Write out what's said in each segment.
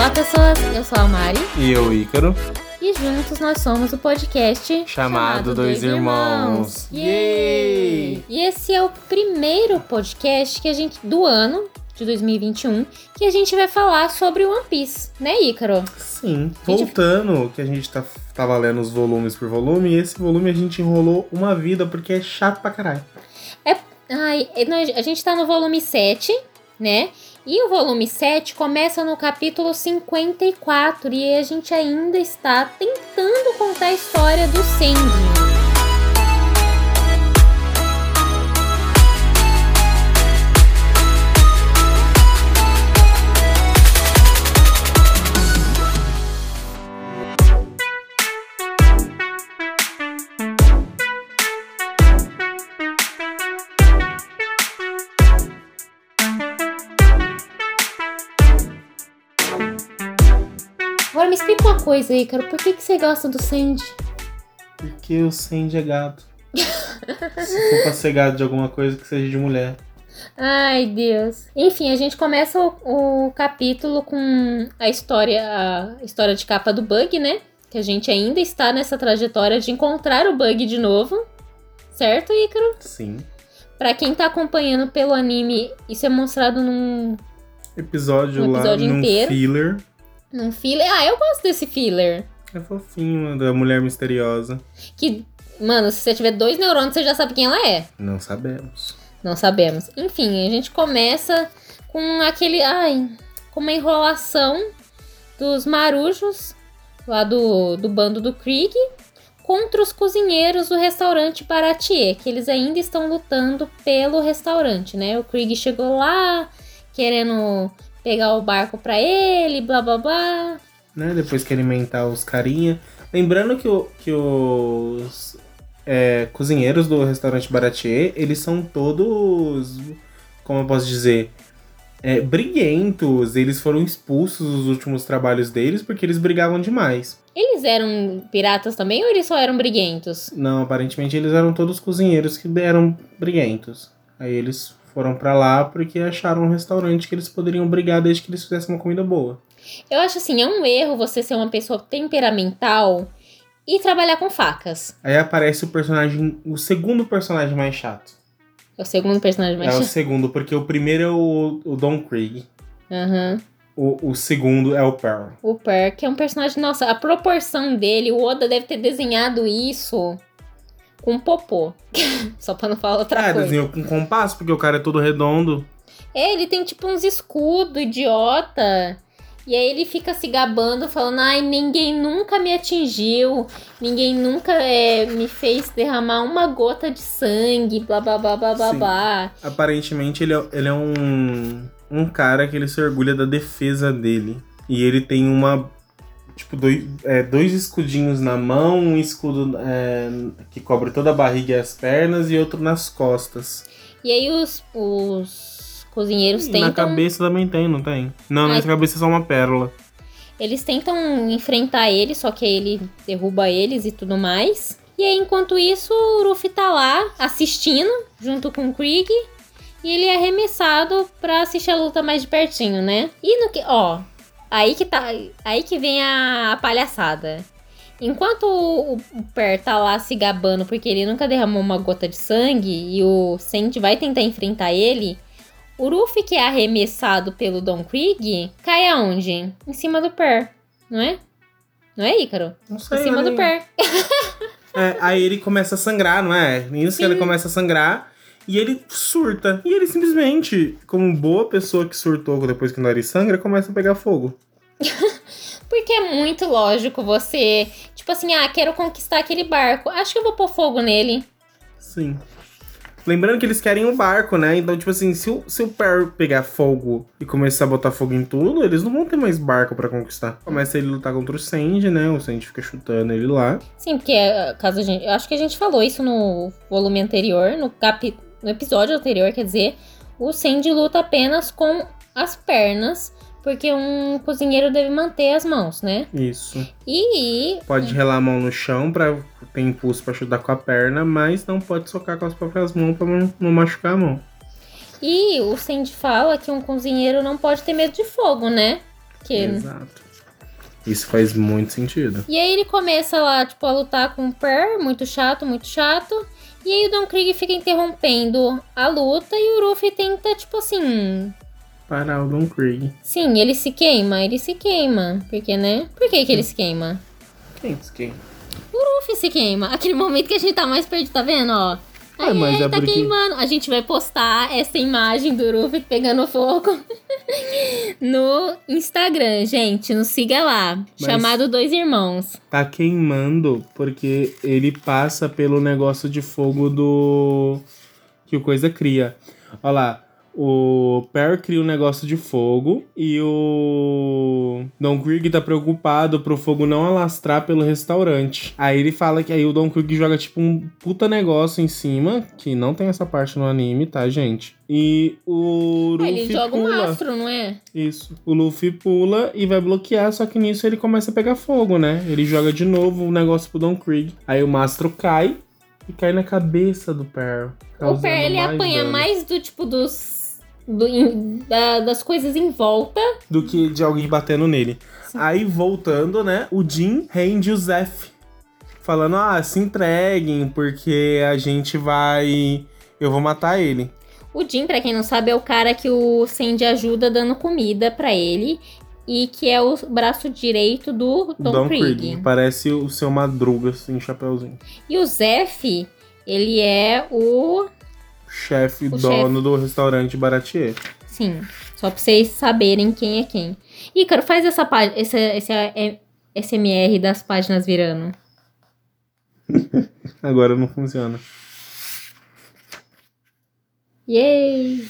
Olá, pessoas. Eu sou a Mari. E eu, Ícaro. E juntos nós somos o podcast Chamado Dois Irmãos. Yay! E esse é o primeiro podcast que a gente do ano de 2021 que a gente vai falar sobre One Piece, né, Ícaro? Sim. Voltando, que a gente tá, tava lendo os volumes por volume, e esse volume a gente enrolou uma vida porque é chato pra caralho. É, ai, é, a gente tá no volume 7, né? E o volume 7 começa no capítulo 54 e a gente ainda está tentando contar a história do Sandy. Uma coisa, Ícaro, por que, que você gosta do Sandy? Porque o Sandy é gado. Se for pra ser gado de alguma coisa, que seja de mulher. Ai, Deus. Enfim, a gente começa o, o capítulo com a história, a história de capa do Bug, né? Que a gente ainda está nessa trajetória de encontrar o Bug de novo. Certo, Ícaro? Sim. Pra quem tá acompanhando pelo anime, isso é mostrado num, Episódio, Um episódio lá num inteiro. filler. Num filler. Ah, eu gosto desse filler. É fofinho, da mulher misteriosa. Que, mano, se você tiver dois neurônios, você já sabe quem ela é. Não sabemos. Não sabemos. Enfim, a gente começa com aquele. Ai, com uma enrolação dos marujos lá do, do bando do Krieg contra os cozinheiros do restaurante Baratier, que eles ainda estão lutando pelo restaurante, né? O Krieg chegou lá querendo pegar o barco pra ele, blá blá blá. Né? Depois que alimentar os carinha. Lembrando que, o, que os é, cozinheiros do restaurante Baratier, eles são todos. Como eu posso dizer? É, briguentos. Eles foram expulsos dos últimos trabalhos deles porque eles brigavam demais. Eles eram piratas também ou eles só eram briguentos? Não, aparentemente eles eram todos cozinheiros que eram briguentos. Aí eles foram pra lá porque acharam um restaurante que eles poderiam brigar desde que eles fizessem uma comida boa. Eu acho assim, é um erro você ser uma pessoa temperamental e trabalhar com facas. Aí aparece o personagem, o segundo personagem mais chato. É o segundo personagem mais É o chato. segundo, porque o primeiro é o, o Don Krieg. Aham. O, o segundo é o Pearl. O Per, que é um personagem, nossa, a proporção dele, o Oda deve ter desenhado isso com popô. Só pra não falar outra Ah, coisa. desenhou com compasso, porque o cara é todo redondo. É, ele tem tipo uns escudos, idiota. E aí ele fica se gabando, falando, ai, ninguém nunca me atingiu, ninguém nunca é, me fez derramar uma gota de sangue, blá blá blá blá blá Sim. blá. Aparentemente ele é, ele é um, um cara que ele se orgulha da defesa dele. E ele tem uma. Tipo, dois, é, dois escudinhos na mão, um escudo é, que cobre toda a barriga e as pernas, e outro nas costas. E aí os, os cozinheiros E tentam. na cabeça também tem, não tem? Não, Ai. nessa cabeça é só uma pérola. Eles tentam enfrentar ele, só que ele derruba eles e tudo mais. E aí, enquanto isso, o Ruffy tá lá assistindo, junto com o Krieg. E ele é arremessado pra assistir a luta mais de pertinho, né? E no que. Ó, aí que tá. Aí que vem a, a palhaçada. Enquanto o, o Per tá lá se gabando porque ele nunca derramou uma gota de sangue e o Sandy vai tentar enfrentar ele, o Ruffy, que é arremessado pelo Don Krieg, cai aonde? Em cima do Per, não é? Não é, Ícaro? Não sei. Em cima do. Per. É, aí ele começa a sangrar, não é? Nisso que ele começa a sangrar. E ele surta. E ele simplesmente, como boa pessoa que surtou depois que o nariz sangra, começa a pegar fogo. Porque é muito lógico você, tipo assim, ah, quero conquistar aquele barco. Acho que eu vou pôr fogo nele. Sim. Lembrando que eles querem o barco, né? Então, tipo assim, se o, se o Per pegar fogo e começar a botar fogo em tudo, eles não vão ter mais barco pra conquistar. Começa ele a lutar contra o Sandy, né? O Sandy fica chutando ele lá. Sim, porque eh, caso a gente, eu acho que a gente falou isso no volume anterior, no capi, no episódio anterior, quer dizer, o Sandy luta apenas com as pernas, porque um cozinheiro deve manter as mãos, né? Isso. E Pode relar a mão no chão pra ter impulso pra chutar com a perna, mas não pode socar com as próprias mãos pra não, machucar a mão. E o Sandy fala que um cozinheiro não pode ter medo de fogo, né? Porque... Exato. Isso faz muito sentido. E aí ele começa lá, tipo, a lutar com o Per, muito chato, muito chato. E aí o Don Krieg fica interrompendo a luta e o Ruffy tenta, tipo assim. Parar o Don Krieg. Sim, ele se queima, ele se queima. Porque, né? Por que, que ele se queima? Quem se queima? O Ruffy se queima. Aquele momento que a gente tá mais perdido, tá vendo, ó? Aí mas é tá porque- queimando. A gente vai postar essa imagem do Ruffy pegando fogo no Instagram, gente. Nos siga lá. Mas- Chamado Dois Irmãos. Tá queimando porque ele passa pelo negócio de fogo do. que o coisa cria. Olha lá. O Per cria um negócio de fogo e o Don Krieg tá preocupado pro fogo não alastrar pelo restaurante. Aí ele fala que aí o Don Krieg joga tipo um puta negócio em cima, que não tem essa parte no anime, tá, gente? E o Luffy ele joga um pula. astro, não é? Isso. O Luffy pula e vai bloquear, só que nisso ele começa a pegar fogo, né? Ele joga de novo o negócio pro Don Krieg. Aí o mastro cai e cai na cabeça do Per. O Per, ele apanha dano mais do tipo dos. Do- em- da- das coisas em volta. Do que de alguém batendo nele. Aí voltando, né? O Jin rende o Zef. Falando, ah, se entreguem, porque a gente vai. Eu vou matar ele. O Jim, pra quem não sabe, é o cara que o Sandy ajuda dando comida pra ele. E que é o braço direito do Don, Krieg. Parece o seu Madruga, assim, chapeuzinho. E o Zef, ele é o. Chefe, O dono do restaurante Baratier. Sim, só pra vocês saberem quem é quem. Ícaro, faz essa página, esse, esse é, SMR das páginas virando. Agora não funciona. Yay!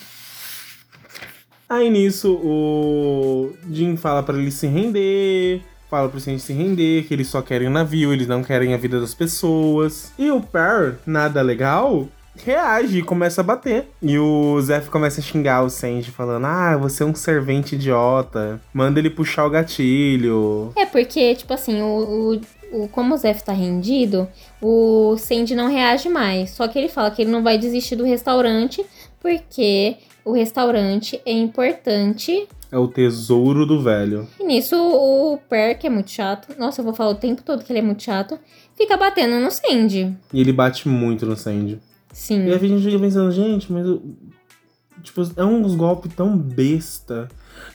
Aí nisso o Jim fala pra ele se render, fala pro Sanji se render, que eles só querem o navio, eles não querem a vida das pessoas. E o Per, nada legal, reage e começa a bater. E o Zef começa a xingar o Sanji, falando: Ah, você é um servente idiota, manda ele puxar o gatilho. É porque, tipo assim, o, o, o- como o Zef tá rendido, o Sandy não reage mais. Só que ele fala que ele não vai desistir do restaurante porque o restaurante é importante. É o tesouro do velho. E nisso o Per, que é muito chato, nossa, eu vou falar o tempo todo que ele é muito chato, fica batendo no Sandy. E ele bate muito no Sanji. Sim. E aí a gente fica pensando, gente, mas. Tipo, é uns golpes tão besta.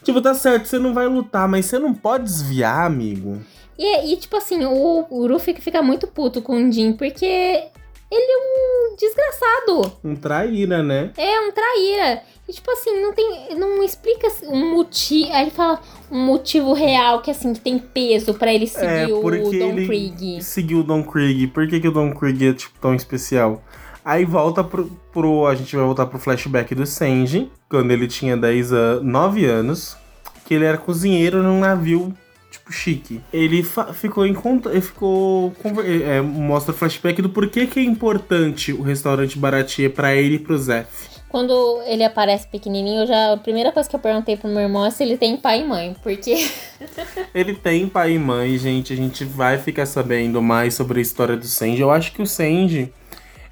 Tipo, tá certo, você não vai lutar, mas você não pode desviar, amigo. E, e, tipo assim, o, o Ruffy fica muito puto com o Jin, porque ele é um desgraçado. Um traíra, né? É um traíra. E, tipo assim, não tem. Não explica um motivo. Aí ele fala um motivo real que, assim, que tem peso pra ele seguir É, o Don ele Krieg. Seguiu o Don Krieg. Por que, que o Don Krieg é tipo, tão especial? Aí volta pro, pro. A gente vai voltar pro flashback do Sanji, quando ele tinha 10 an 9 anos, que ele era cozinheiro num navio, tipo, chique. Ele ficou em conta. Ele ficou. conver- é, mostra o flashback do porquê que é importante o restaurante Baratie pra ele e pro Zef. Quando ele aparece pequenininho, eu já, a primeira coisa que eu perguntei pro meu irmão é se ele tem pai e mãe. Porque. Ele tem pai e mãe, gente. A gente vai ficar sabendo mais sobre a história do Sanji. Eu acho que o Sanji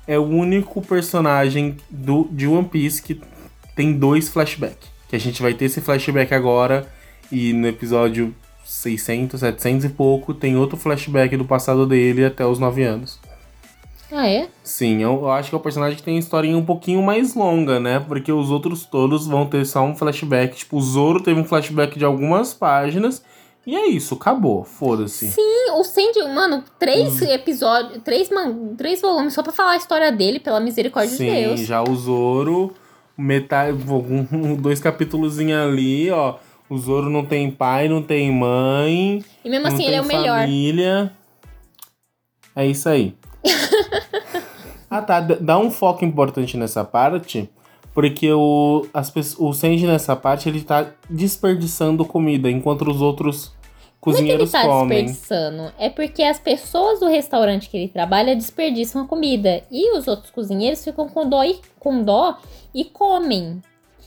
é o único personagem do, de One Piece que tem dois flashbacks. Que a gente vai ter esse flashback agora e no episódio 600, 700 e pouco tem outro flashback do passado dele até os 9 anos. Ah, é? Sim, eu, eu acho que é o personagem que tem a historinha um pouquinho mais longa, né? Porque os outros todos vão ter só um flashback. Tipo, o Zoro teve um flashback de algumas páginas. E é isso, acabou. Foda-se. Sim, o Sandy, mano, três episódios, três, man, três volumes só pra falar a história dele, pela misericórdia Sim, de Deus. já o Zoro, metade, dois capítulos ali, ó. O Zoro não tem pai, não tem mãe. E mesmo assim, ele é o melhor. família. É isso aí. ah, tá. Dá um foco importante nessa parte. Porque o, as, o Senji nessa parte, ele tá desperdiçando comida, enquanto os outros Não é que ele cozinheiros tá comem. desperdiçando. É porque as pessoas do restaurante que ele trabalha desperdiçam a comida. E os outros cozinheiros ficam com dó e, com dó e comem.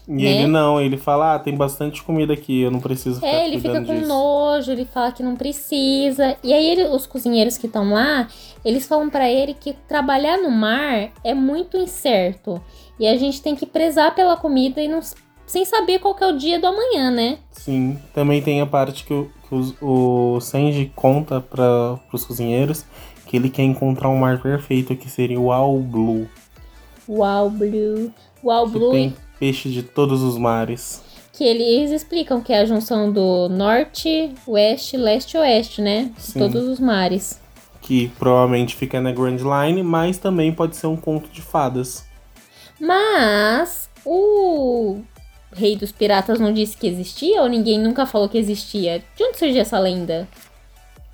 E né? ele não, ele fala, ah, tem bastante comida aqui, eu não preciso ficar É, ele fica com disso. nojo, ele fala que não precisa. E aí ele- os cozinheiros que estão lá, eles falam pra ele que trabalhar no mar é muito incerto. E a gente tem que prezar pela comida e não sem saber qual é o dia do amanhã, né? Sim, também tem a parte que, o, que os- o Senji conta para os cozinheiros que ele quer encontrar um mar perfeito, que seria o All Blue. Uau, Blue. Que Blue. tem peixe de todos os mares. Que eles explicam que é a junção do norte, oeste, leste e oeste, né? De Sim. todos os mares. Que provavelmente fica na Grand Line, mas também pode ser um conto de fadas. Mas o rei dos piratas não disse que existia ou ninguém nunca falou que existia? De onde surgiu essa lenda?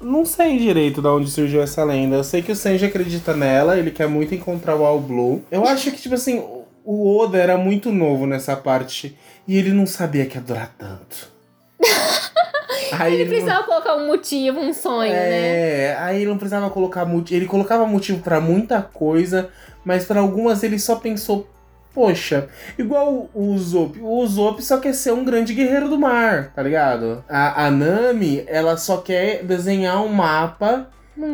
Não sei direito de onde surgiu essa lenda. Eu sei que o Senji acredita nela, ele quer muito encontrar o All Blue. Eu acho que, tipo assim, o- Oda era muito novo nessa parte e ele não sabia que ia durar tanto. Aí Ele não- precisava colocar um motivo, um sonho, né? É, aí ele não precisava colocar motivo. Ele colocava motivo pra muita coisa, mas pra algumas ele só pensou, poxa, igual o Usopp. O Usopp só quer ser um grande guerreiro do mar, tá ligado? A, a Nami, ela só quer desenhar um mapa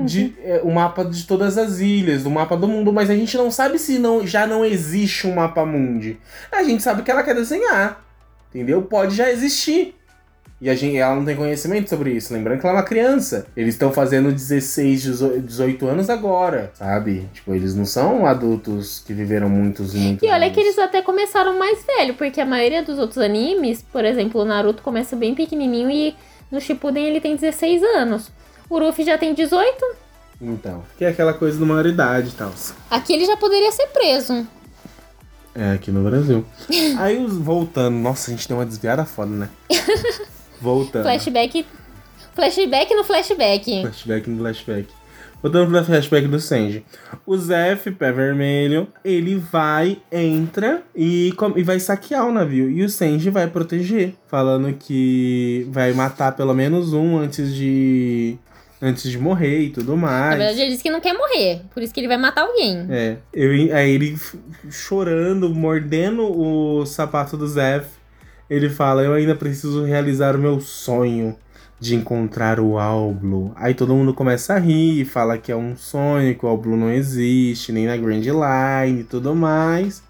de é, um mapa de todas as ilhas, do mapa do mundo, mas a gente não sabe se não já não existe um mapa mundi. A gente sabe que ela quer desenhar. Entendeu? Pode já existir. E a gente, ela não tem conhecimento sobre isso. Lembrando que ela é uma criança. Eles estão fazendo 16, 18 18 anos agora, sabe? Tipo, eles não são adultos que viveram muitos e muitos E olha anos. que eles até começaram mais velho, porque a maioria dos outros animes, por exemplo, o Naruto começa bem pequenininho e no Shippuden ele tem 16 anos. O Luffy já tem 18, Então, que é aquela coisa de maioridade e tal. aqui ele já poderia ser preso. É, aqui no Brasil. Aí, voltando. Nossa, a gente deu uma desviada foda, né? Voltando. Flashback. Flashback no flashback. Flashback no flashback. Voltando pro flashback do Sanji. O Zef, pé vermelho, ele vai, entra e, e vai saquear o navio. E o Sanji vai proteger. Falando que vai matar pelo menos um antes de. Antes de morrer e tudo Na mais. verdade, ele disse que não quer morrer, por isso que ele vai matar alguém. É. Eu, aí ele chorando, mordendo o sapato do Zef. Ele fala: Eu ainda preciso realizar o meu sonho de encontrar o Alblo. Aí todo mundo começa a rir, fala que é um sonho, que o Alblo não existe, nem na Grand Line e tudo mais.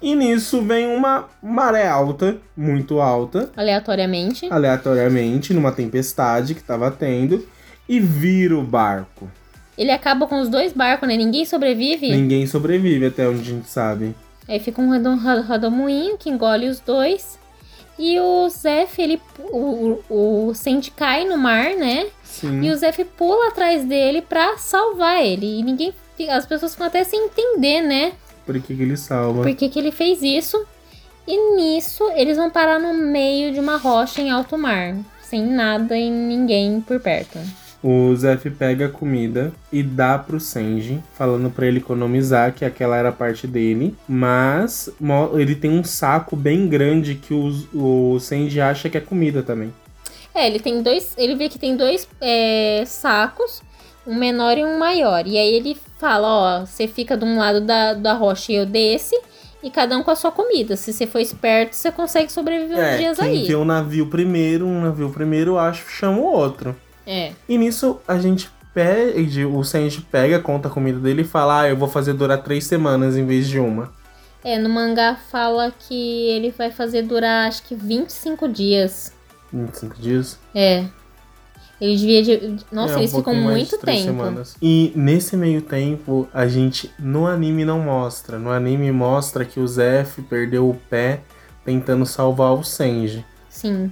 E nisso vem uma maré alta, muito alta, Aleatoriamente. aleatoriamente, numa tempestade que tava tendo, e vira o barco. Ele acaba com os dois barcos, né? Ninguém sobrevive. Ninguém sobrevive até onde a gente sabe. Aí fica um rodomoinho que engole os dois. E o Zef, ele. O, o, Sandy cai no mar, né? Sim. E o Zef pula atrás dele pra salvar ele. E ninguém. As pessoas ficam até sem entender, né? Por que, que ele salva? Por que, que ele fez isso. E nisso, eles vão parar no meio de uma rocha em alto mar. Sem nada e ninguém por perto. O Zef pega a comida e dá pro Senji, falando pra ele economizar, que aquela era a parte dele. Mas ele tem um saco bem grande que o, o Senji acha que é comida também. É, ele tem dois. Ele vê que tem dois é, sacos, um menor e um maior. E aí ele fala, ó, você fica de um lado da, da rocha e eu desse, e cada um com a sua comida. Se você for esperto, você consegue sobreviver uns É, dias quem aí. vê o navio primeiro, um navio primeiro, eu acho, chama o outro. É. E nisso a gente pede, o Senji pega, conta a comida dele e fala: Ah, eu vou fazer durar três semanas em vez de uma. É, no mangá fala que ele vai fazer durar acho que 25 dias. 25 dias. É. Ele devia. De... Nossa, É, um eles ficam muito tempo. semanas. E nesse meio tempo, a gente no anime não mostra. No anime mostra que o Zef perdeu o pé tentando salvar o Senji. Sim.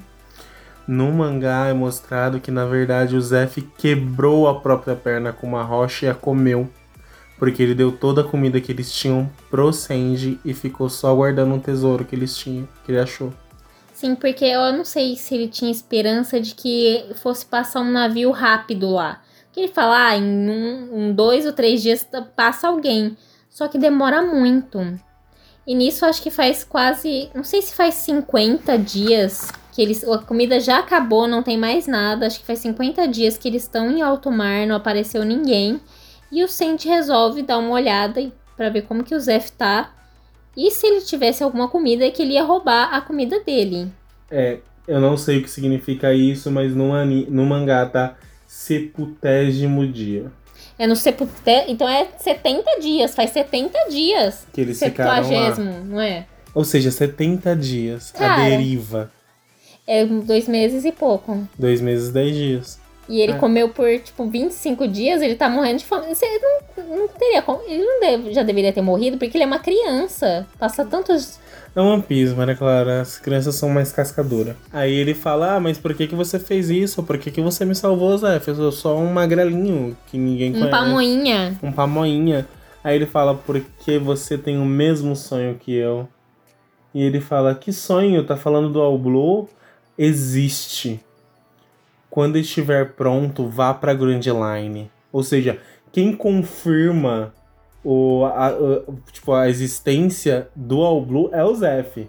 No mangá é mostrado que na verdade o Zef quebrou a própria perna com uma rocha e a comeu. Porque ele deu toda a comida que eles tinham pro Senji e ficou só guardando um tesouro que eles tinham, que ele achou. Sim, porque eu não sei se ele tinha esperança de que fosse passar um navio rápido lá. Porque ele fala, ah, em um, um dois ou três dias passa alguém. Só que demora muito. E nisso acho que faz quase. Não sei se faz 50 dias que eles. A comida já acabou, não tem mais nada. Acho que faz 50 dias que eles estão em alto mar, não apareceu ninguém. E o Sente resolve dar uma olhada pra ver como que o Zef tá. E se ele tivesse alguma comida, é que ele ia roubar a comida dele. É, eu não sei o que significa isso, mas no, ani, no mangá tá seputésimo dia. É no sepulté. Então é 70 dias, faz 70 dias. Que eles ficaram lá. Não é? Ou seja, 70 dias. a Cara. deriva. É dois meses e pouco. Dois meses, 10 dias. E ele É. comeu por, tipo, 25 dias, ele tá morrendo de fome. Você não, não teria como. Ele não deve- já deveria ter morrido, porque ele é uma criança. Passa tantos. É One Piece, Maria Clara. As crianças são mais cascadoras. Aí ele fala: Ah, mas por que, que você fez isso? Por que, que você me salvou, Zé? Eu sou só um magrelinho que ninguém Um conhece. pamoinha. Um pamoinha. Aí ele fala: Porque você tem o mesmo sonho que eu. E ele fala: Que sonho? Tá falando do All Blue? Existe. Quando estiver pronto, vá pra Grand Line. Ou seja, quem confirma o, a, a- tipo, a existência do All Blue é o Zef.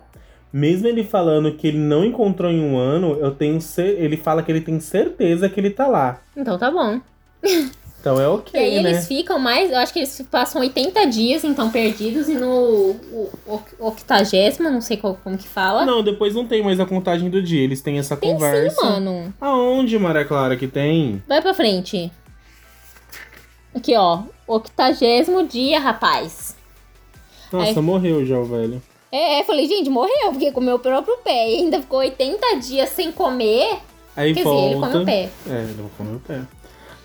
Mesmo ele falando que ele não encontrou em um ano, eu tenho ele fala que ele tem certeza que ele tá lá. Então tá bom. Então é E ok, aí né? eles ficam mais. Eu acho que eles passam 80 dias, então, perdidos. E no octagésimo, não sei qual, como que fala. Não, depois não tem mais a contagem do dia. Eles têm essa Tem conversa. sim, mano. Aonde, Maria Clara, que tem? Vai pra frente. Aqui, ó. Octagésimo dia, rapaz. Nossa, Aí- morreu já o velho. É, é, falei, gente, morreu, porque comeu o próprio pé. E ainda ficou 80 dias sem comer. Aí Quer volta. dizer, ele come o pé. É, ele come o pé.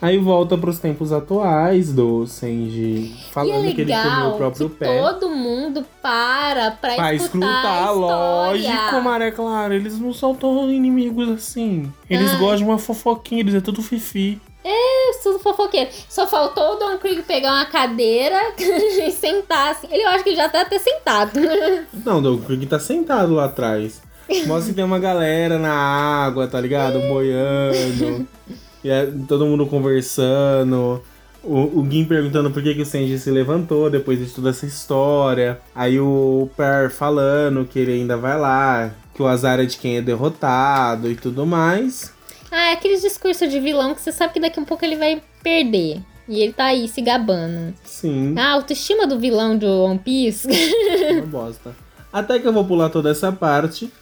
Aí volta pros tempos atuais do Senji falando é que ele comeu o próprio pé. todo mundo para pra, Pra escutar, escutar, a história. lógico, Maria Clara. Eles não são tão inimigos assim. Eles Ai. gostam de uma fofoquinha, eles é tudo fifi. Isso tudo fofoqueiro. Só faltou o Don Krieg pegar uma cadeira e sentar assim. Ele eu acho que ele já tá até sentado. Não, o Krieg tá sentado lá atrás. Mostra que tem uma galera na água, tá ligado? Boiando. e é todo mundo conversando. O, o Gin perguntando por que, que o Senji se levantou depois de toda essa história. Aí o Per falando que ele ainda vai lá, que o azar é de quem é derrotado e tudo mais. ah, é aqueles discursos de vilão que você sabe que daqui a um pouco ele vai perder. E ele tá aí se gabando. Sim, A autoestima do vilão de One Piece. uma bosta. Até que eu vou pular toda essa parte.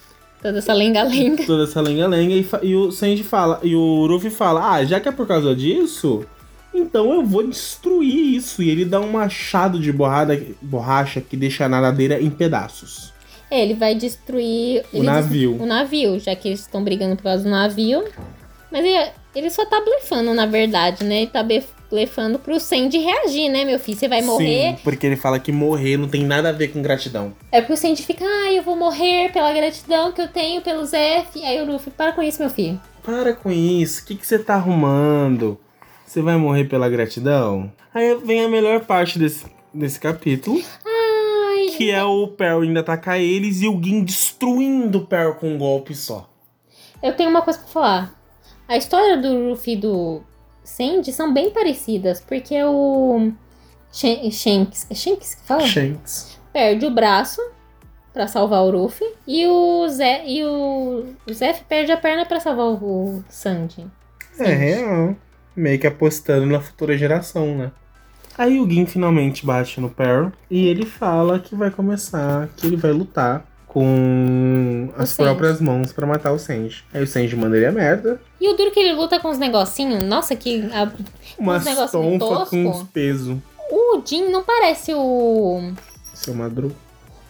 Toda essa lenga-lenga. toda essa lenga-lenga e, e o Sanji fala, e o Ruffy fala, ah, já que é por causa disso, então eu vou destruir isso. E ele dá um machado de borrada, borracha que deixa a nadadeira em pedaços. É, ele vai destruir. O navio. O navio, já que eles estão brigando por causa do navio. Mas ele, ele só tá blefando, na verdade, né? Ele tá blefando pro Sandy reagir, né, meu filho? Você vai morrer. Sim, porque ele fala que morrer não tem nada a ver com gratidão. É porque o Sandy fica, ah, eu vou morrer pela gratidão que eu tenho pelo Zef. Aí o Luffy, para com isso, meu filho. Para com isso, o que, que você tá arrumando? Você vai morrer pela gratidão? Aí vem a melhor parte desse, desse capítulo, Ai, que é o Perry indo atacar eles e o Gin destruindo o Perry com um golpe só. eu tenho uma coisa pra falar. A história do Luffy do Sandy são bem parecidas, porque o Shan- Shanks, é Shanks que fala? Shanks. perde o braço pra salvar o Ruffy e o Zé e o, o Zef perde a perna pra salvar o, Sandy. É real. Meio que apostando na futura geração, né? Aí o Gin finalmente bate no Perry e ele fala que vai começar, que ele vai lutar com as Sanji. próprias mãos pra matar o Sanji. Aí o Sanji manda ele a merda, E o duro que ele luta com os negocinhos, nossa, que a- umas negocinho tonfa tosco. com uns pesos. o Jin não parece o Seu Madru.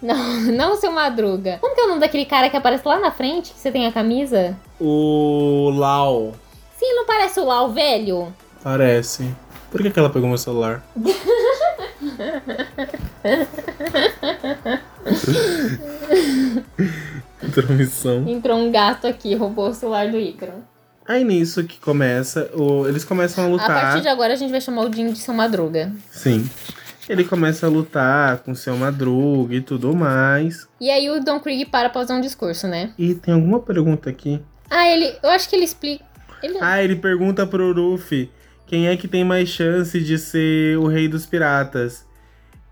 não, não o seu Madruga. Como que é o nome daquele cara que aparece lá na frente que você tem a camisa? O Lau. Sim, não parece o Lau velho? Parece. Por que, que ela pegou meu celular? Intromissão. Entrou um gato aqui, roubou o celular do Ícaro. Aí nisso que começa, o- eles começam a A lutar. partir de agora a gente vai chamar o Jin de seu Madruga. Sim. Ele começa a lutar com seu Madruga e tudo mais. E aí o Don Krieg para pra fazer um discurso, né? E tem alguma pergunta aqui. Ah, ele. Eu acho que ele explica. Ele, Ah, ele pergunta pro Luffy quem é que tem mais chance de ser o rei dos piratas.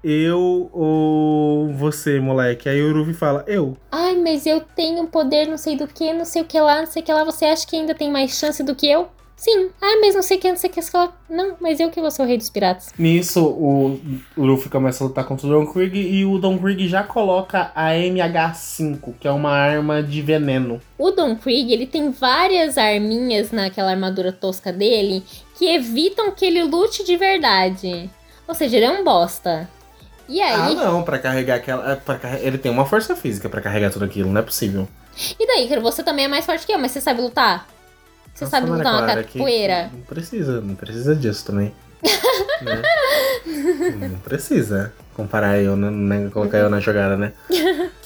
Eu ou você, moleque? Aí o Luffy fala, eu. Ai, mas eu tenho poder não sei do que, não sei o que lá, não sei o que lá. Você acha que ainda tem mais chance do que eu? Sim. Ah, mas não sei o que, não sei o que lá. Não, mas eu que vou ser o rei dos piratas. Nisso, o, o Luffy começa a lutar contra o Don Krieg e o Don Krieg já coloca a MH5, que é uma arma de veneno. O Don Krieg, ele tem várias arminhas naquela armadura tosca dele que evitam que ele lute de verdade. Ou seja, ele é um bosta. E Ah, aí, não, pra carregar aquela. é, pra Ele tem uma força física pra carregar tudo aquilo, não é possível. e daí, você também é mais forte que eu, mas você sabe lutar? Você Nossa, sabe lutar uma capoeira? Não precisa, não precisa disso também. né? Não precisa comparar eu, né? Colocar eu na jogada, né?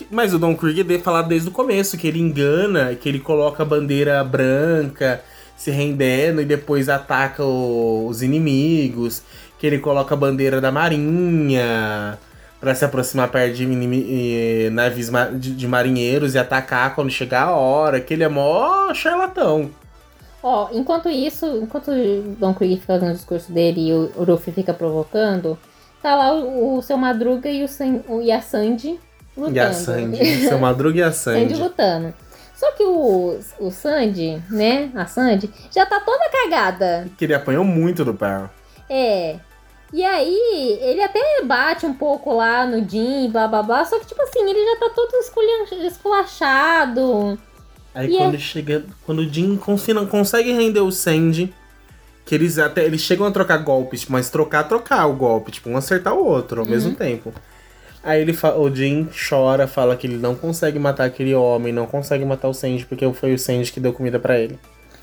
Mas o Don Krieg deve falar desde o começo que ele engana, que ele coloca a bandeira branca se rendendo e depois ataca o- os inimigos, que ele coloca a bandeira da marinha pra se aproximar perto de eh, navios de, de marinheiros e atacar quando chegar a hora, que ele é mó charlatão. Ó, enquanto isso, enquanto o Don Krieg fica fazendo o discurso dele e o o Ruffy fica provocando, tá lá o, o seu Madruga e, o San- o- e a Sandy lutando. E a Sandy, seu Madruga e a Sandy Sandy. lutando. Só que o, o Sandy, né, a Sandy, já tá toda cagada. Que ele apanhou muito do Pearl. É. E aí, ele até bate um pouco lá no Jim, blá blá blá, só que tipo assim, ele já tá todo esculachado. Aí E quando chega. Quando o confina- consegue render o Sandy, que eles até. Eles chegam a trocar golpes, mas trocar, trocar o golpe, tipo, um acertar o outro ao Uhum. mesmo tempo. Aí ele o Jin chora, fala que ele não consegue matar aquele homem, não consegue matar o Sandy, porque foi o Sandy que deu comida pra ele.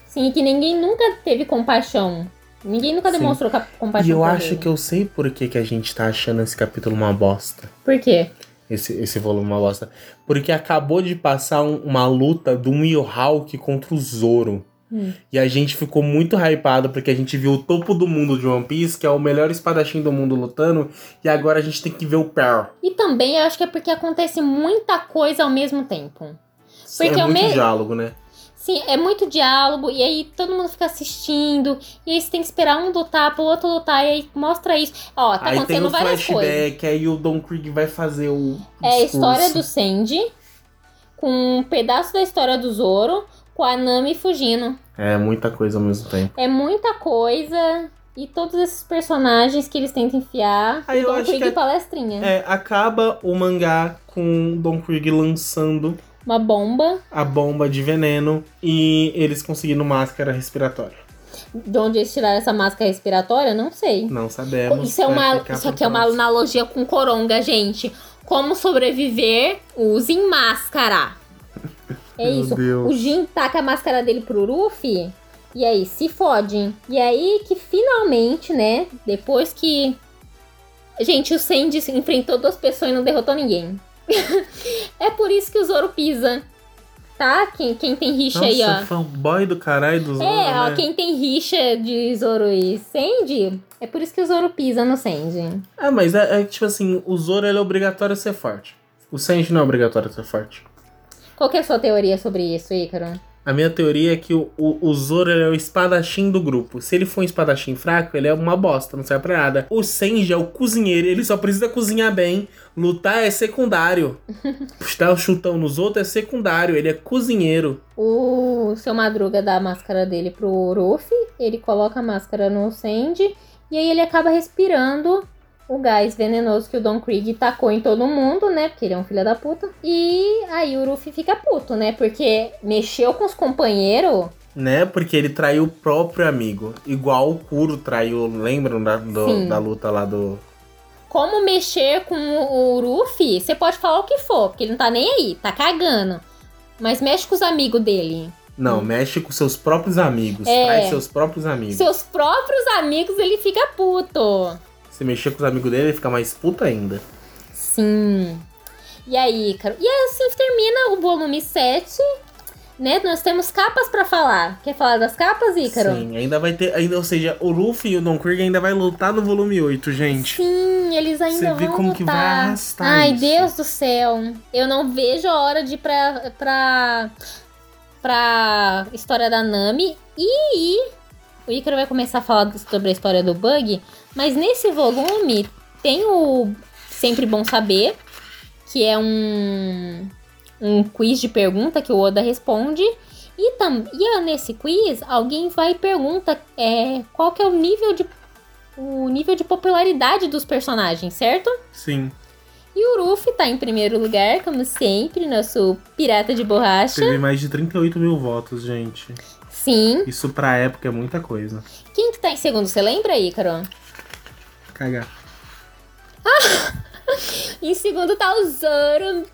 Sim, que ninguém nunca teve compaixão. Ninguém nunca Sim. demonstrou ca- compaixão E eu acho que eu sei por que, que a gente tá achando esse capítulo uma bosta. Por quê? esse, esse volume uma bosta. Porque acabou de passar um- uma luta do Mihawk contra o Zoro. Hum. E a gente ficou muito hypado porque a gente viu o topo do mundo de One Piece, que é o melhor espadachim do mundo lutando, e agora a gente tem que ver o Pearl. E também eu acho que é porque acontece muita coisa ao mesmo tempo. Porque é muito me- diálogo, né? Sim, é muito diálogo, e aí todo mundo fica assistindo, e aí você tem que esperar um lutar pro outro lutar, e aí mostra isso. Ó, tá aí tem acontecendo o várias coisas. flashback, aí o Don Krieg vai fazer o. É a discurso. história do Sandy, com um pedaço da história do Zoro, com a Nami fugindo. É muita coisa ao mesmo tempo. É muita coisa, e todos esses personagens que eles tentam enfiar, Aí Don Krieg que palestrinha. É, acaba o mangá com Don Krieg lançando Uma bomba, a bomba de veneno e eles conseguindo máscara respiratória. de onde eles tiraram essa máscara respiratória, não sei. Não sabemos. Isso, é uma, isso aqui é uma analogia com coronga, gente. Como sobreviver, usem máscara. É isso. Deus. O Jin taca a máscara dele pro Ruffy. E aí, se fode. E aí que finalmente, né? Depois que. Gente, o Sandy enfrentou duas pessoas e não derrotou ninguém. é por isso que o Zoro pisa. Tá? Quem, quem tem rixa aí, ó. Nossa, fanboy do caralho do Zoro, É, ó, né? quem tem rixa de Zoro e Sandy, é por isso que o Zoro pisa no Sandy. Ah, mas é, é tipo assim, o Zoro ele é obrigatório a ser forte. O Sanji não é obrigatório a ser forte. Qual que é a sua teoria sobre isso, Ícaro? A minha teoria é que o, o, o Zoro é o espadachim do grupo. Se ele for um espadachim fraco, ele é uma bosta, não serve pra nada. O Senji é o cozinheiro, ele só precisa cozinhar bem. Lutar é secundário. Dar o chutão nos outros é secundário, ele é cozinheiro. O seu Madruga dá a máscara dele pro Ruffy, ele coloca a máscara no Sandy, e aí ele acaba respirando o gás venenoso que o Don Krieg tacou em todo mundo, né? Porque ele é um filho da puta. E aí o Ruffy fica puto, né? Porque mexeu com os companheiros. Né? Porque ele traiu o próprio amigo. Igual o Kuro traiu, lembram da, do- da luta lá do. Como mexer com o Ruffy, você pode falar o que for, porque ele não tá nem aí, tá cagando. Mas mexe com os amigos dele. Não, mexe com seus próprios amigos. É. Trai seus próprios amigos. Seus próprios amigos, ele fica puto. Se mexer com os amigos dele, ele fica mais puta ainda. Sim. E aí, Ícaro? E assim termina o volume 7. Né? Nós temos capas pra falar. Quer falar das capas, Ícaro? Sim, ainda vai ter. Ainda, ou seja, o Luffy e o Don Krieg ainda vai lutar no volume 8, gente. Sim, eles ainda Você vê vão como que vai lutar. arrastar Ai, isso. Deus do céu. Eu não vejo a hora de ir pra, pra, pra história da Nami. E o Ícaro vai começar a falar sobre a história do Bug. Mas nesse volume tem o Sempre Bom Saber, que é um, um quiz de pergunta que o Oda responde. E, tam, e nesse quiz, alguém vai e pergunta é, qual que é o nível de o nível de popularidade dos personagens, certo? Sim. E o Ruffy tá em primeiro lugar, como sempre, nosso pirata de borracha. Teve mais de 38 mil votos, gente. Sim. Isso pra época é muita coisa. Quem que tá em segundo, você lembra, Ícaro? Cagar. Em segundo tá o Zoro,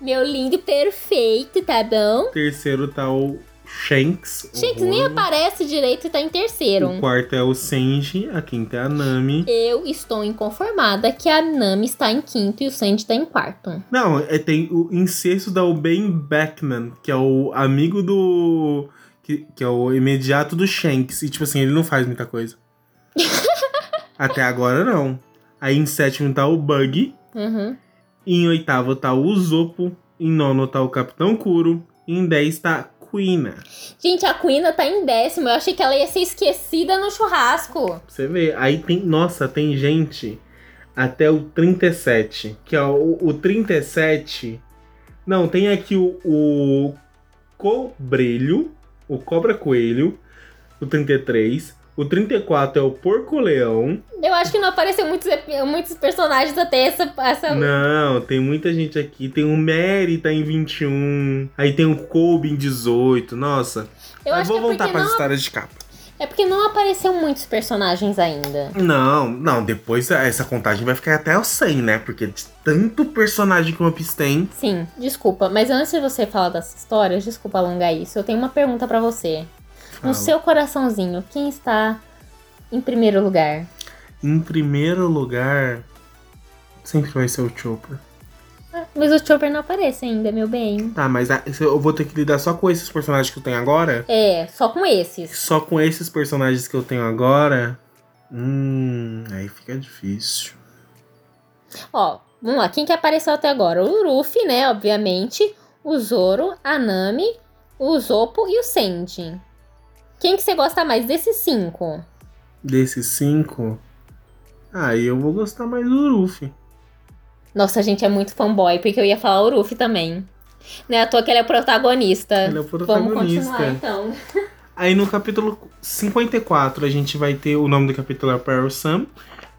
meu lindo perfeito, tá bom? Terceiro tá o Shanks. o Shanks nem aparece direito e tá em terceiro. O quarto é o Senji, a quinta é a Nami. Eu estou inconformada que a Nami está em quinto e o Sandy tá em quarto. Não, é, tem o incesto da Ben Beckman, que é o amigo do. Que, que é o imediato do Shanks. E, tipo assim, ele não faz muita coisa. Até agora, não. Aí em sétimo tá o Bug. Uhum. Em oitavo tá o Usopp. Em nono tá o Capitão Kuro. E em dez tá a Quina. Gente, a Quina tá em décimo. Eu achei que ela ia ser esquecida no churrasco. Você vê, aí tem. Nossa, tem gente até o 37. Que é o, o 37. Não, tem aqui o, o Cobrilho, o Cobra Coelho, o 33. O 34 é o Porco Leão. Eu acho que não apareceu muitos, muitos personagens até essa. essa... Não, tem muita gente aqui. Tem o Mary, tá em 21. Aí tem o Kobe em 18. Nossa. Eu Mas acho vou que é voltar para as não, histórias de capa. É porque não apareceu muitos personagens ainda. Não, não, depois essa contagem vai ficar até o 100, né? Porque de tanto personagem que o Piece tem. Sim, desculpa, mas antes de você falar das histórias, desculpa alongar isso, eu tenho uma pergunta pra você. Fala. No seu coraçãozinho, quem está em primeiro lugar? Em primeiro lugar, sempre vai ser o Chopper. Ah, Mas o Chopper não aparece ainda, meu bem. Tá, mas a- eu vou ter que lidar só com esses personagens que eu tenho agora. É, só com esses. Só com esses personagens que eu tenho agora. Hum, aí fica difícil. Ó, vamos lá, quem que apareceu até agora? O Luffy, né, obviamente. O Zoro, a Nami, o Zoppo e o Sandy. Quem que você gosta mais desses cinco? Desses cinco, aí eu vou gostar mais do Luffy. Nossa, a gente é muito fanboy, porque eu ia falar o Luffy também. Não é à toa que ele é o protagonista. Ele é o Vamos protagonista. continuar então. Aí no capítulo 54 a gente vai ter o nome do capítulo é Pearl Sam.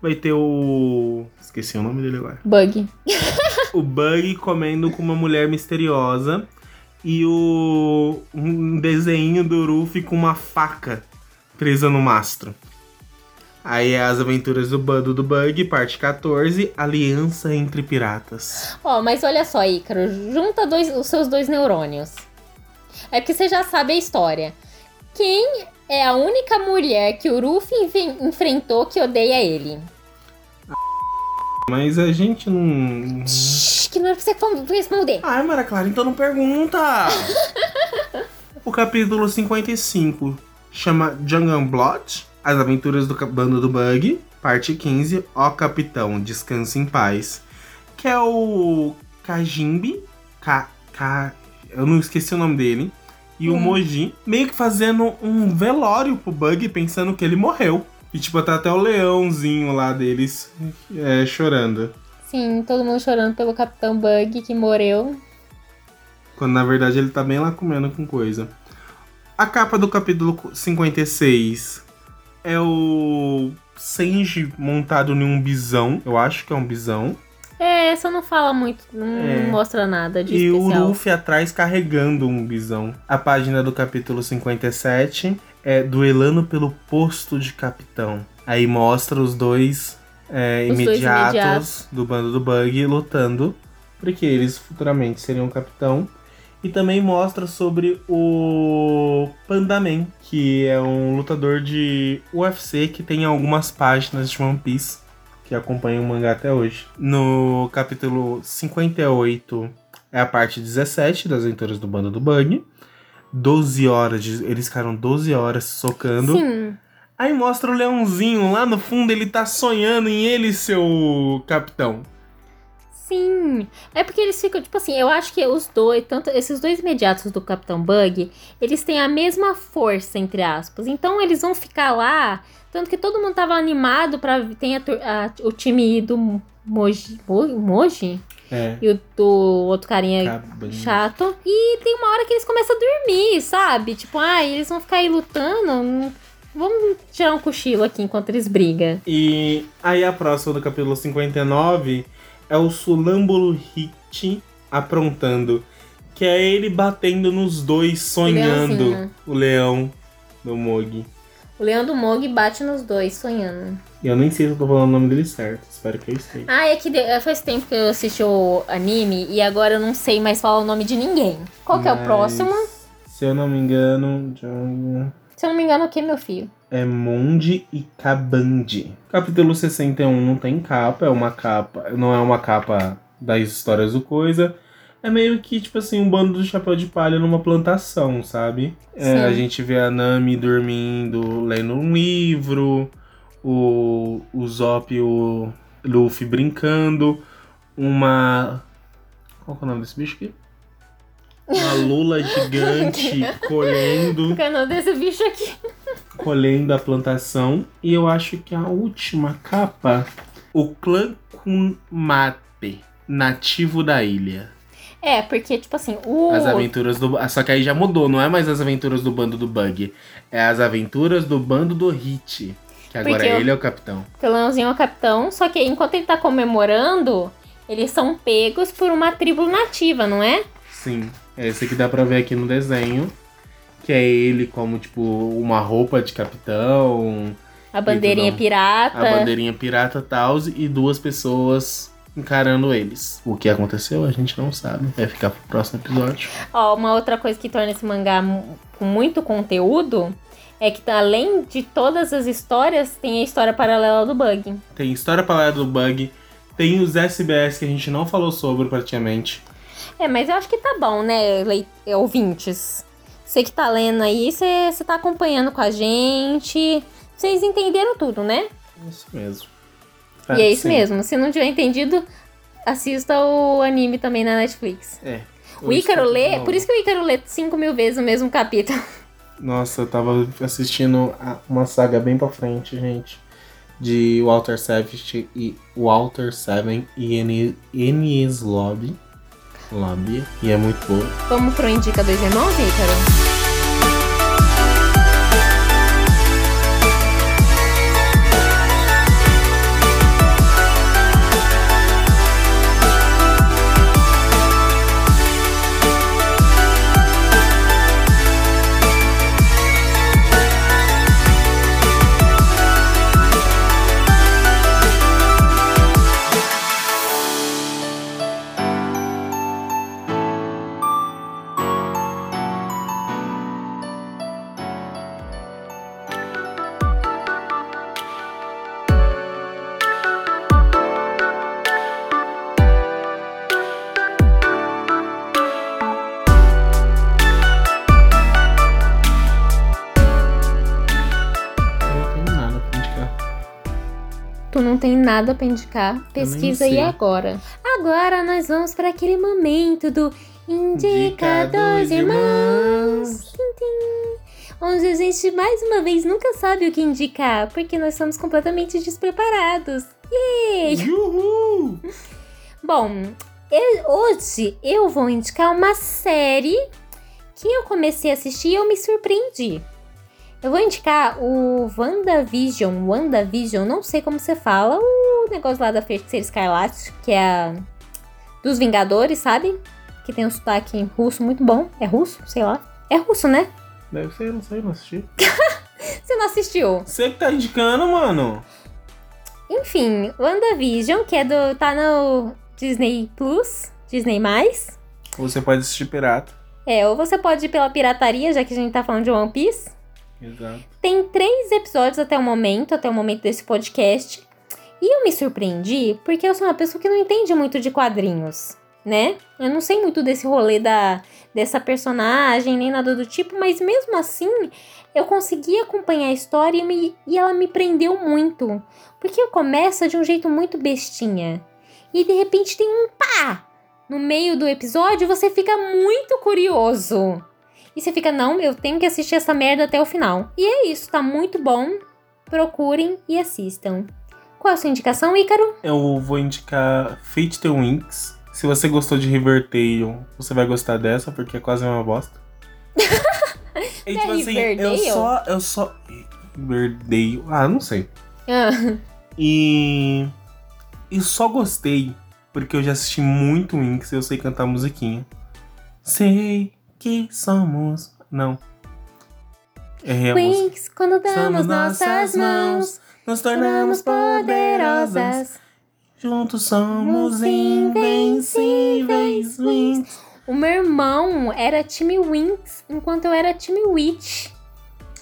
Vai ter o. Esqueci o nome dele agora. Bug. O Bug comendo com uma mulher misteriosa. E o. Um desenho do Luffy com uma faca presa no mastro. Aí é as aventuras do bando do Bug, parte 14, Aliança entre Piratas. Ó, mas olha só, Ícaro, junta dois, os seus dois neurônios. É porque você já sabe a história. Quem é a única mulher que o Ruffy enfrentou que odeia ele? Mas a gente não. Shhh, que não é pra você responder. Ai, Mara Clara, então não pergunta! o capítulo 55 chama Jungle Blood, As Aventuras do Bando do Bug, parte 15, Ó Capitão, Descanse em Paz, que é o Kajimbi, Ka, Ka, eu não esqueci o nome dele, e o Hum. Moji, meio que fazendo um velório pro Bug, pensando que ele morreu. E tipo, tá até o leãozinho lá deles é, chorando. Sim, todo mundo chorando pelo Capitão Bug que morreu. Quando na verdade ele tá bem lá comendo com coisa. A capa do capítulo 56 é o Senji montado em um bisão. Eu acho que é um bisão. É, só não fala muito, não É. mostra nada de e o especial. Luffy atrás carregando um bisão. A página do capítulo 57 é Duelando pelo posto de capitão. Aí mostra os dois, é, Os dois imediatos, imediatos. do bando do Bug lutando. Porque eles futuramente seriam capitão. E também mostra sobre o Pandaman, que é um lutador de UFC que tem algumas páginas de One Piece que acompanham o mangá até hoje. No capítulo 58 é a parte 17 das aventuras do bando do Bug. 12 horas, de- eles ficaram 12 horas socando. Sim, Aí mostra o leãozinho lá no fundo, ele tá sonhando em ele ser o capitão. Sim. É porque eles ficam, tipo assim, eu acho que os dois, tanto esses dois imediatos do Capitão Bug, eles têm a mesma força, entre aspas. Então eles vão ficar lá, tanto que todo mundo tava animado pra. Tem a a- o time do Moji. Mo- Moji? É. E o do outro carinha Cabana. chato. E tem uma hora que eles começam a dormir, sabe? Tipo, ah, eles vão ficar aí lutando. hum, Vamos tirar um cochilo aqui enquanto eles brigam. E aí a próxima do capítulo 59 é o Sulâmbulo Hit aprontando. Que é ele batendo nos dois, sonhando Leãozinho. o leão do Mogi. O leão do Mog bate nos dois, sonhando. E eu nem sei se eu tô falando o nome dele certo. Espero que eu esteja. Ah, é que de- faz tempo que eu assisti o anime e agora eu não sei mais falar o nome de ninguém. Qual que é o Mas, próximo? Se eu não me engano, Jungle- Se eu não me engano, o que, meu filho? é Monde e Kabandi. Capítulo 61 não tem capa, é uma capa. Não é uma capa das histórias do Coisa. É meio que, tipo assim, um bando do chapéu de palha numa plantação, sabe? É, a gente vê a Nami dormindo, lendo um livro, o, o Zop e o Luffy brincando, uma. Qual que é o nome desse bicho aqui? Uma lula gigante colhendo, é nome desse bicho aqui? colhendo a plantação. E eu acho que a última capa, o clã Kumate, nativo da ilha. É, porque, tipo assim, o. As aventuras do. Só que aí já mudou, não é mais as aventuras do bando do Bug. É as aventuras do bando do Hit. Que agora Porque eu- ele é o capitão. O é o capitão, só que enquanto ele tá comemorando, eles são pegos por uma tribo nativa, não é? Sim. É esse que dá pra ver aqui no desenho. Que é ele como, tipo, uma roupa de capitão, A bandeirinha pirata. a bandeirinha pirata tal, e duas pessoas encarando eles. O que aconteceu a gente não sabe. Vai ficar pro próximo episódio. Ó, uma outra coisa que torna esse mangá com muito conteúdo é que além de todas as histórias, tem a história paralela do Bug. Tem história paralela do Bug. Tem os SBS que a gente não falou sobre praticamente. É, mas eu acho que tá bom, né, lei- ouvintes? Você que tá lendo aí, você tá acompanhando com a gente. Vocês entenderam tudo, né? Isso mesmo. e é isso sim. mesmo. Se não tiver entendido, assista o anime também na Netflix. É. O Ícaro lê, por isso que o Ícaro lê 5 mil vezes o mesmo capítulo. Nossa, eu tava assistindo uma saga bem pra frente, gente. De Walter Savage e Walter Seven e Enies Lobby. Lobby. E é muito boa. Vamos pro Indica Dois Irmãos, Ícaro? Nada pra indicar? Pesquisa aí agora. Agora nós vamos para aquele momento do Indica Dois Irmãos. Tim, tim. Onde a gente mais uma vez nunca sabe o que indicar, porque nós somos completamente despreparados. Yay! Uhul! Bom, eu- hoje eu vou indicar uma série que eu comecei a assistir e eu me surpreendi. Eu vou indicar o WandaVision, WandaVision, não sei como você fala, o negócio lá da Feiticeira Escarlate, que é a dos Vingadores, sabe? Que tem um sotaque russo muito bom. É russo? Sei lá. É russo, né? Deve ser, não sei, não assisti. Você não assistiu? Você que tá indicando, mano. Enfim, WandaVision, que é do. tá no Disney Plus, Disney. Você pode assistir pirata. É, ou você pode ir pela pirataria, já que a gente tá falando de One Piece. Exato. Tem três episódios até o momento, até o momento desse podcast. E eu me surpreendi porque eu sou uma pessoa que não entende muito de quadrinhos, né? Eu não sei muito desse rolê da, dessa personagem, nem nada do tipo, mas mesmo assim eu consegui acompanhar a história e, me- e ela me prendeu muito. Porque começa de um jeito muito bestinha. E de repente tem um pá! No meio do episódio você fica muito curioso. E você fica, não, eu tenho que assistir essa merda até o final. E é isso, tá muito bom. Procurem e assistam. Qual a sua indicação, Ícaro? Eu vou indicar Fate the Winx. Se você gostou de Riverdale, você vai gostar dessa, porque é quase uma bosta. e, tipo É assim, eu só. Eu só. Riverdale. Ah, não sei. Ah, E. E só gostei porque eu já assisti muito Winx e eu sei cantar musiquinha. Sei que somos. Não. Erremos. Winx, quando damos Somos nossas mãos, nos tornamos poderosas. Juntos somos invencíveis. Winx. O meu irmão era time Winx, enquanto eu era time Witch.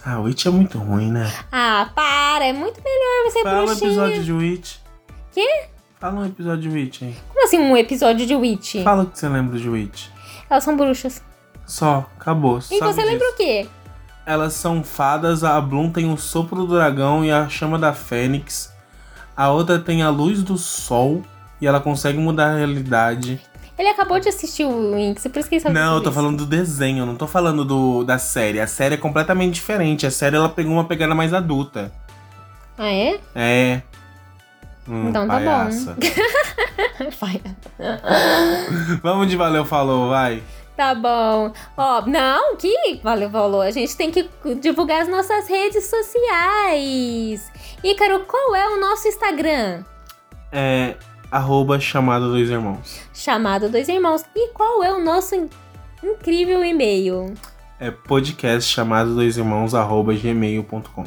Ah, Witch é muito ruim, né? Ah, para, é muito melhor você Fala um bruxinha. episódio de Witch. Quê? Fala um episódio de Witch aí. Como assim um episódio de Witch? Fala o que você lembra de Witch. Elas são bruxas. Só, acabou. E sabe você lembra disso. o quê? Elas são fadas, a Bloom tem o sopro do dragão e a chama da fênix. A outra tem a luz do sol e ela consegue mudar a realidade. Ele acabou de assistir o Winx, por isso que ele sabe Não, eu tô isso. falando do desenho, não tô falando do, da série. A série é completamente diferente. A série ela pegou uma pegada mais adulta. Ah, é? É. Hum, Então tá bom. palhaça. Vai. Vamos de valeu, falou, vai. Tá bom. Ó, não, que valeu, valeu. A gente tem que divulgar as nossas redes sociais. Ícaro, qual é o nosso Instagram? É. Arroba chamada dois irmãos. Chamado Dois Irmãos. E qual é o nosso in- incrível e-mail? É podcast chamado dois irmãos arroba gmail.com.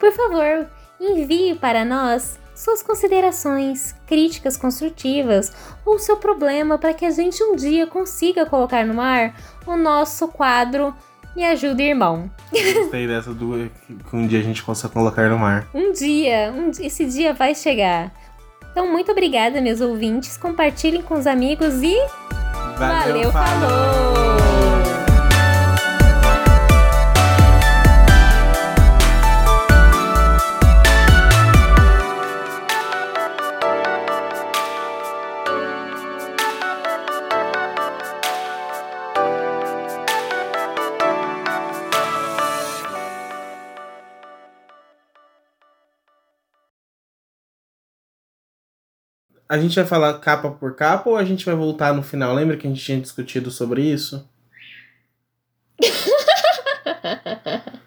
Por favor, envie para nós suas considerações, críticas construtivas ou seu problema para que a gente um dia consiga colocar no ar o nosso quadro Me Ajuda Irmão. Gostei dessa do que um dia a gente possa colocar no mar. Um dia, um esse dia vai chegar. Então, muito obrigada, meus ouvintes. Compartilhem com os amigos e valeu falou! A gente vai falar capa por capa ou a gente vai voltar no final? Lembra que a gente tinha discutido sobre isso?